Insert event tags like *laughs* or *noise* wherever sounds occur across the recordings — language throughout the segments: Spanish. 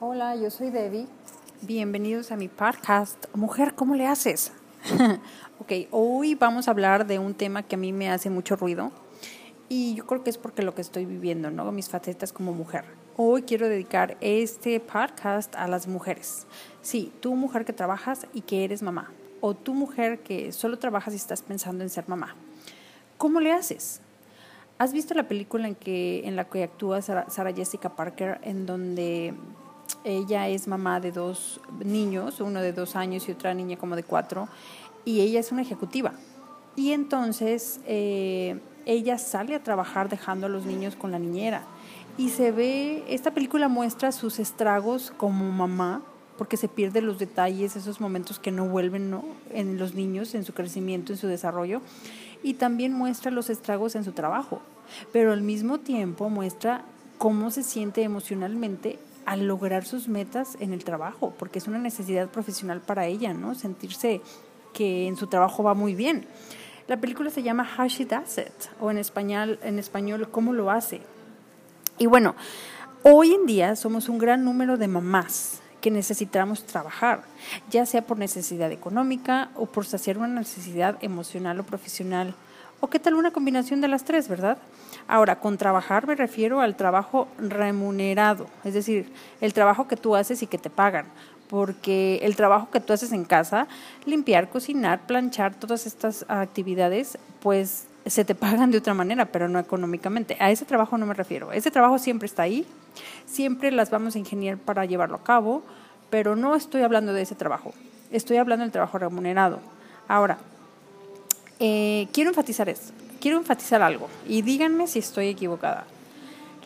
Hola, yo soy Debbie. Bienvenidos a mi podcast. Mujer, ¿cómo le haces? *laughs* ok, hoy vamos a hablar de un tema que a mí me hace mucho ruido y yo creo que es porque lo que estoy viviendo, ¿no? Mis facetas como mujer. Hoy quiero dedicar este podcast a las mujeres. Sí, tú mujer que trabajas y que eres mamá, o tú mujer que solo trabajas y estás pensando en ser mamá. ¿Cómo le haces? ¿Has visto la película en, que, en la que actúa Sarah Jessica Parker, en donde ella es mamá de dos niños, uno de dos años y otra niña como de cuatro, y ella es una ejecutiva. Y entonces eh, ella sale a trabajar dejando a los niños con la niñera. Y se ve, esta película muestra sus estragos como mamá, porque se pierden los detalles, esos momentos que no vuelven ¿no? en los niños, en su crecimiento, en su desarrollo. Y también muestra los estragos en su trabajo, pero al mismo tiempo muestra cómo se siente emocionalmente al lograr sus metas en el trabajo, porque es una necesidad profesional para ella, ¿no? Sentirse que en su trabajo va muy bien. La película se llama How She Does It, o en español, en español ¿Cómo lo hace? Y bueno, hoy en día somos un gran número de mamás que necesitamos trabajar, ya sea por necesidad económica o por saciar una necesidad emocional o profesional, o qué tal una combinación de las tres, ¿verdad? Ahora, con trabajar me refiero al trabajo remunerado, es decir, el trabajo que tú haces y que te pagan, porque el trabajo que tú haces en casa, limpiar, cocinar, planchar, todas estas actividades, pues se te *laughs* pagan de otra manera, pero no económicamente. A ese trabajo no me refiero. Ese trabajo siempre está ahí, siempre las vamos a ingeniar para llevarlo a cabo, pero no estoy hablando de ese trabajo. Estoy hablando del trabajo remunerado. Ahora, eh, quiero enfatizar esto quiero enfatizar algo y díganme si estoy equivocada.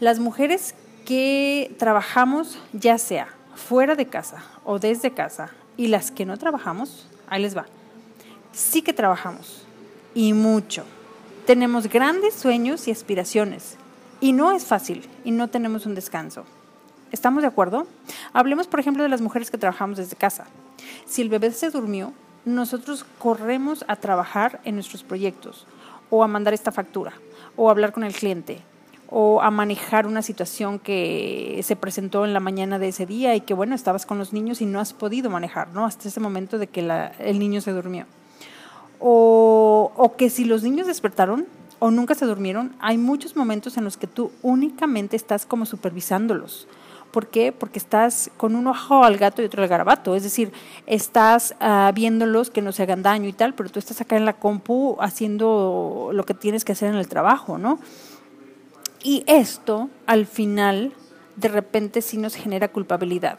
Las mujeres que trabajamos, ya sea fuera de casa o desde casa, y las que no trabajamos, ahí les va. Sí que trabajamos y mucho. Tenemos grandes sueños y aspiraciones y no es fácil y no tenemos un descanso. ¿Estamos de acuerdo? Hablemos, por ejemplo, de las mujeres que trabajamos desde casa. Si el bebé se durmió, nosotros corremos a trabajar en nuestros proyectos o a mandar esta factura, o a hablar con el cliente, o a manejar una situación que se presentó en la mañana de ese día y que, bueno, estabas con los niños y no has podido manejar, ¿no? Hasta ese momento de que el niño se durmió. O, o que si los niños despertaron o nunca se durmieron, hay muchos momentos en los que tú únicamente estás como supervisándolos ¿Por qué? Porque estás con un ojo al gato y otro al garabato. Es decir, estás uh, viéndolos que no se hagan daño y tal, pero tú estás acá en la compu haciendo lo que tienes que hacer en el trabajo, ¿no? Y esto, al final, de repente sí nos genera culpabilidad.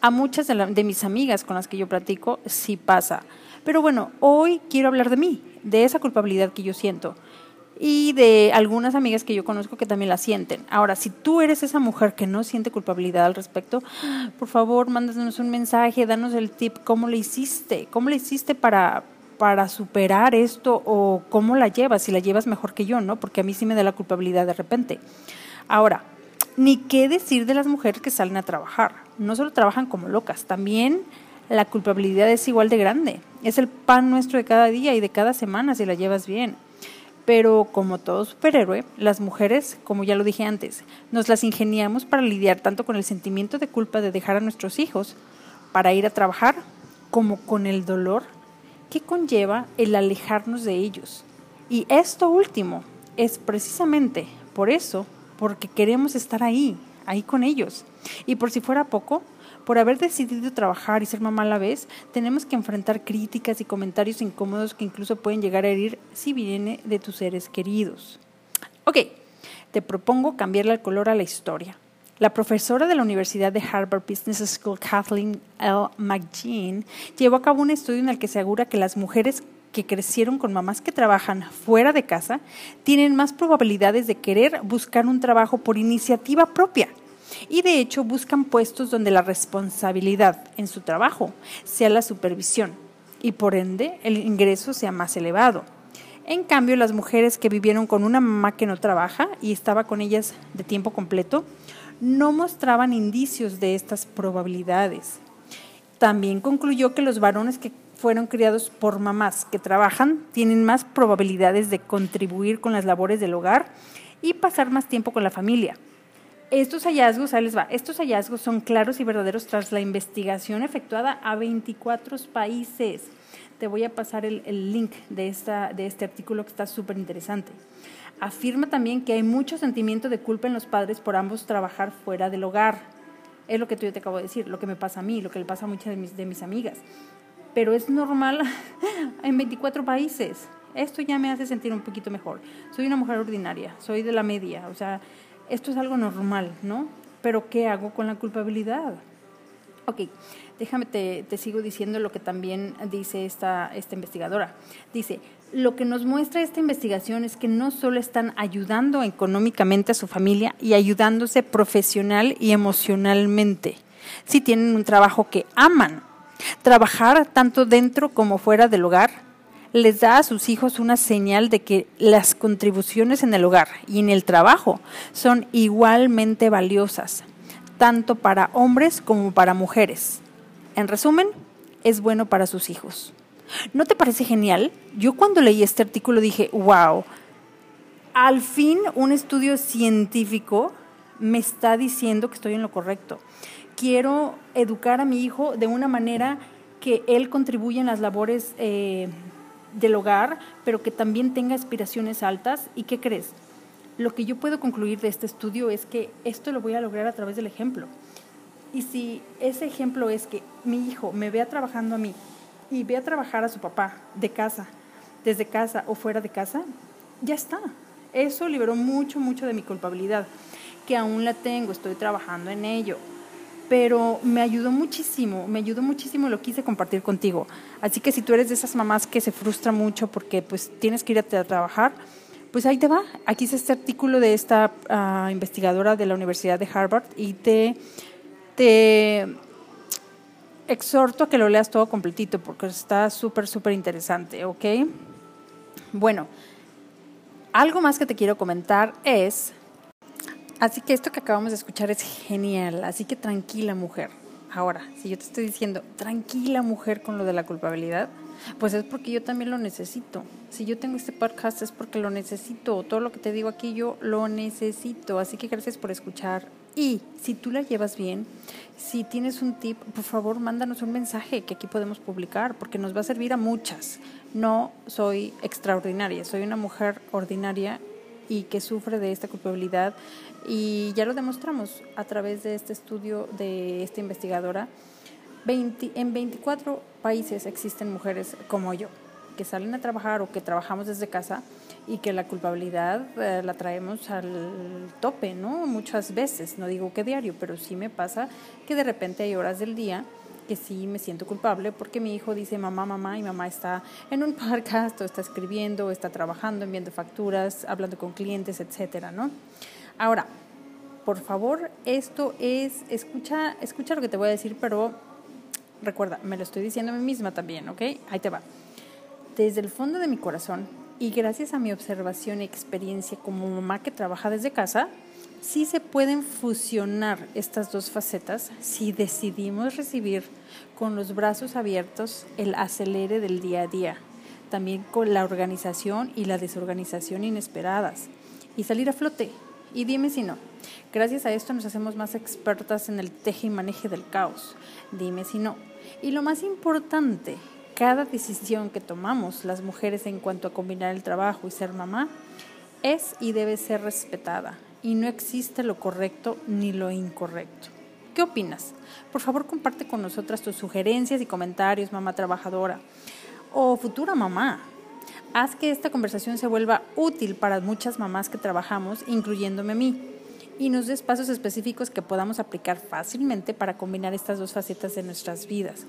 A muchas de, de mis amigas con las que yo platico sí pasa. Pero bueno, hoy quiero hablar de mí, de esa culpabilidad que yo siento y de algunas amigas que yo conozco que también la sienten. Ahora, si tú eres esa mujer que no siente culpabilidad al respecto, *gasps* por favor, mándanos un mensaje, danos el tip, cómo le hiciste, cómo le hiciste para, para superar esto o cómo la llevas, si la llevas mejor que yo, ¿no? Porque a mí sí me da la culpabilidad de repente. Ahora, ni qué decir de las mujeres que salen a trabajar. No solo trabajan como locas, también la culpabilidad es igual de grande. Es el pan nuestro de cada día y de cada semana si la llevas bien. Pero como todo superhéroe, las mujeres, como ya lo dije antes, nos las ingeniamos para lidiar tanto con el sentimiento de culpa de dejar a nuestros hijos para ir a trabajar, como con el dolor que conlleva el alejarnos de ellos. Y esto último es precisamente por eso, porque queremos estar ahí, ahí con ellos. Y por si fuera poco, por haber decidido trabajar y ser mamá a la vez, tenemos que enfrentar críticas y comentarios incómodos que incluso pueden llegar a herir si viene de tus seres queridos. Ok, te propongo cambiarle el color a la historia. La profesora de la Universidad de Harvard Business School, Kathleen L. McGean, llevó a cabo un estudio en el que se asegura que las mujeres que crecieron con mamás que trabajan fuera de casa tienen más probabilidades de querer buscar un trabajo por iniciativa propia y de hecho buscan puestos donde la responsabilidad en su trabajo sea la supervisión y por ende el ingreso sea más elevado. En cambio, las mujeres que vivieron con una mamá que no trabaja y estaba con ellas de tiempo completo, no mostraban indicios de estas probabilidades. También concluyó que los varones que fueron criados por mamás que trabajan tienen más probabilidades de contribuir con las labores del hogar y pasar más tiempo con la familia Estos hallazgos, ahí estos hallazgos son claros y verdaderos tras la investigación efectuada a 24 países. Te voy a pasar el, link de este artículo que está súper interesante. Afirma también que hay mucho sentimiento de culpa en los padres por ambos trabajar fuera del hogar. Es lo que tú yo te acabo de decir, lo que me pasa a mí, lo que le pasa a muchas de mis, de mis amigas. Pero es normal *laughs* en 24 países. Esto ya me hace sentir un poquito mejor. Soy una mujer ordinaria, soy de la media, o sea, esto es algo normal, ¿no? Pero ¿qué hago con la culpabilidad? Ok, déjame, te, te, sigo diciendo lo que también dice esta, esta investigadora. Dice, lo que nos muestra esta investigación es que no solo están ayudando económicamente a su familia y ayudándose profesional y emocionalmente, si tienen un trabajo que aman. Trabajar tanto dentro como fuera del hogar les da a sus hijos una señal de que las contribuciones en el hogar y en el trabajo son igualmente valiosas, tanto para hombres como para mujeres. En resumen, es bueno para sus hijos. ¿No te parece genial? Yo cuando leí este artículo dije, wow, al fin un estudio científico me está diciendo que estoy en lo correcto. Quiero educar a mi hijo de una manera que él contribuya en las labores eh, del hogar, pero que también tenga aspiraciones altas. ¿Y qué crees? Lo que yo puedo concluir de este estudio es que esto lo voy a lograr a través del ejemplo. Y si ese ejemplo es que mi hijo me vea trabajando a mí y vea trabajar a su papá de casa, desde casa o fuera de casa, ya está. Eso liberó mucho, mucho de mi culpabilidad, que aún la tengo, estoy trabajando en ello pero me ayudó muchísimo, me ayudó muchísimo, lo quise compartir contigo. Así que si tú eres de esas mamás que se frustra mucho porque pues tienes que ir a, trabajar, pues ahí te va. Aquí está este artículo de esta uh, investigadora de la Universidad de Harvard y te, te exhorto a que lo leas todo completito porque está súper, súper interesante, ¿ok? Bueno, algo más que te quiero comentar es Así que esto que acabamos de escuchar es genial, así que tranquila mujer. Ahora, si yo te estoy diciendo, tranquila mujer con lo de la culpabilidad, pues es porque yo también lo necesito. Si yo tengo este podcast es porque lo necesito. Todo lo que te digo aquí yo lo necesito. Así que gracias por escuchar. Y si tú la llevas bien, si tienes un tip, por favor mándanos un mensaje que aquí podemos publicar porque nos va a servir a muchas. No soy extraordinaria, soy una mujer ordinaria y que sufre de esta culpabilidad y ya lo demostramos a través de este estudio de esta investigadora. en 24 países existen mujeres como yo, que salen a trabajar o que trabajamos desde casa y que la culpabilidad eh, la traemos al tope, ¿no? Muchas veces, no digo que diario, pero sí me pasa que de repente hay horas del día que sí me siento culpable porque mi hijo dice mamá, mamá y mamá está en un *laughs* podcast o está escribiendo, o está trabajando, enviando facturas, hablando con clientes, etcétera, ¿no? Ahora, por favor, esto es, escucha, escucha lo que te voy a decir, pero recuerda, me lo estoy diciendo a mí misma también, ¿ok? Ahí te va. Desde el fondo de mi corazón y gracias a mi observación y experiencia como mamá que trabaja desde casa, sí se pueden fusionar estas dos facetas si decidimos recibir con los brazos abiertos el acelere del día a día, también con la organización y la desorganización inesperadas, y salir a flote. Y dime si no. Gracias a esto nos hacemos más expertas en el teje y maneje del caos. Dime si no. Y lo más importante, cada decisión que tomamos las mujeres en cuanto a combinar el trabajo y ser mamá es y debe ser respetada y no existe lo correcto ni lo incorrecto. ¿Qué opinas? Por favor, comparte con nosotras tus sugerencias y comentarios, mamá trabajadora o futura mamá. Haz que esta conversación se vuelva útil para muchas mamás que trabajamos, incluyéndome a mí, y nos des pasos específicos que podamos aplicar fácilmente para combinar estas dos facetas de nuestras vidas.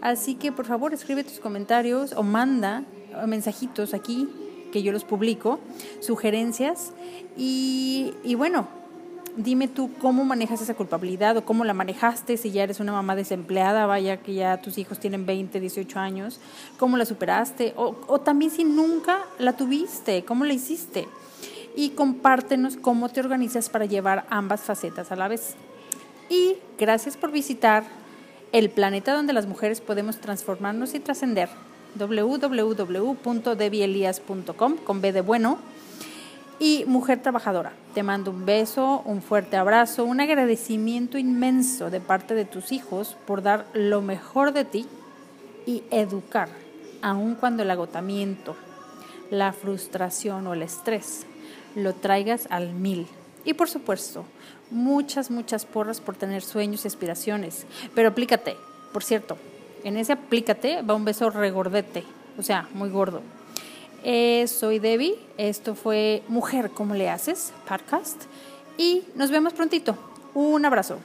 Así que, por favor, escribe tus comentarios o manda mensajitos aquí que yo los publico, sugerencias. Y, y bueno, dime tú cómo manejas esa culpabilidad o cómo la manejaste si ya eres una mamá desempleada, vaya que ya tus hijos tienen 20, 18 años, cómo la superaste o, o también si nunca la tuviste, cómo la hiciste. Y compártenos cómo te organizas para llevar ambas facetas a la vez. Y gracias por visitar el planeta donde las mujeres podemos transformarnos y trascender www.debielias.com con B de bueno. Y mujer trabajadora, te mando un beso, un fuerte abrazo, un agradecimiento inmenso de parte de tus hijos por dar lo mejor de ti y educar, aun cuando el agotamiento, la frustración o el estrés lo traigas al mil. Y por supuesto, muchas, muchas porras por tener sueños y aspiraciones. Pero aplícate, por cierto, en ese aplícate va un beso regordete, o sea, muy gordo. Eh, soy Debbie, esto fue Mujer, ¿cómo le haces? Podcast. Y nos vemos prontito. Un abrazo.